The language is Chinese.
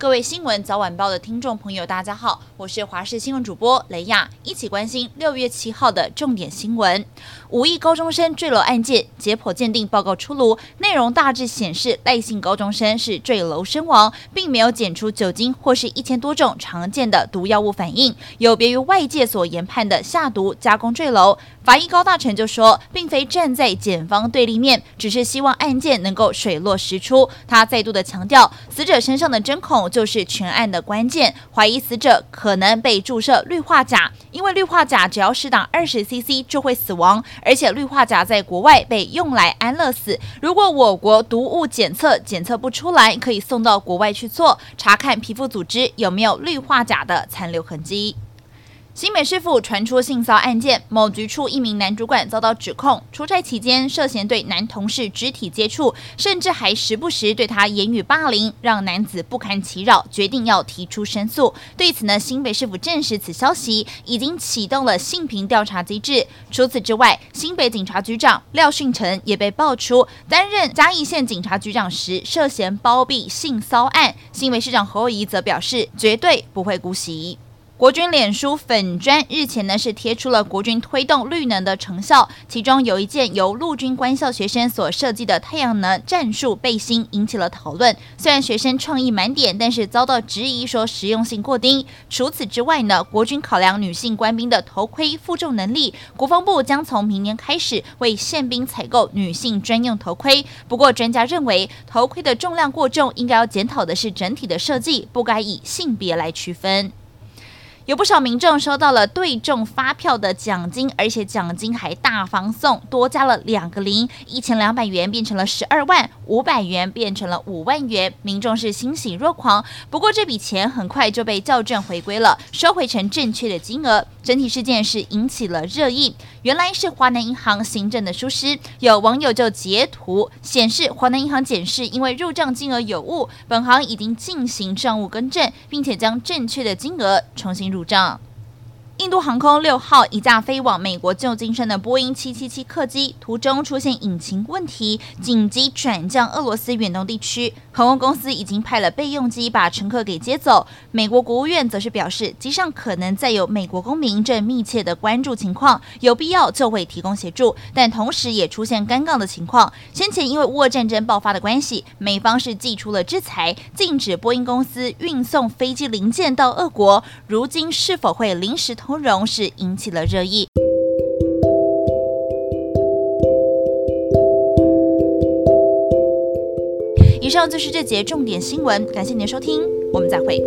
各位新闻早晚报的听众朋友，大家好，我是华视新闻主播雷亚，一起关心六月七号的重点新闻。五亿高中生坠楼案件解剖鉴定报告出炉，内容大致显示赖姓高中生是坠楼身亡，并没有检出酒精或是一千多种常见的毒药物反应，有别于外界所研判的下毒加工坠楼。法医高大成就说，并非站在检方对立面，只是希望案件能够水落石出。他再度的强调，死者身上的针孔就是全案的关键，怀疑死者可能被注射氯化钾，因为氯化钾只要适当二十 CC 就会死亡，而且氯化钾在国外被用来安乐死。如果我国毒物检测检测不出来，可以送到国外去做，查看皮肤组织有没有氯化钾的残留痕迹。新北市府传出性骚案件，某局处一名男主管遭到指控，出差期间涉嫌对男同事肢体接触，甚至还时不时对他言语霸凌，让男子不堪其扰，决定要提出申诉。对此呢，新北市府证实此消息，已经启动了性平调查机制。除此之外，新北警察局长廖训成也被爆出担任嘉义县警察局长时涉嫌包庇性骚案。新北市长侯友宜则表示，绝对不会姑息。国军脸书粉砖日前呢是贴出了国军推动绿能的成效，其中有一件由陆军官校学生所设计的太阳能战术背心引起了讨论。虽然学生创意满点，但是遭到质疑说实用性过低。除此之外呢，国军考量女性官兵的头盔负重能力，国防部将从明年开始为宪兵采购女性专用头盔。不过专家认为，头盔的重量过重，应该要检讨的是整体的设计，不该以性别来区分。有不少民众收到了对中发票的奖金，而且奖金还大方送，多加了两个零，一千两百元变成了十二万，五百元变成了五万元，民众是欣喜若狂。不过这笔钱很快就被校正回归了，收回成正确的金额。整体事件是引起了热议，原来是华南银行行政的疏失。有网友就截图显示，华南银行检视因为入账金额有误，本行已经进行账务更正，并且将正确的金额重新入。入账。印度航空六号一架飞往美国旧金山的波音七七七客机，途中出现引擎问题，紧急转降俄罗斯远东地区。航空公司已经派了备用机把乘客给接走。美国国务院则是表示，机上可能载有美国公民，正密切的关注情况，有必要就会提供协助。但同时也出现尴尬的情况，先前因为乌俄战争爆发的关系，美方是祭出了制裁，禁止波音公司运送飞机零件到俄国。如今是否会临时通？通融是引起了热议。以上就是这节重点新闻，感谢您的收听，我们再会。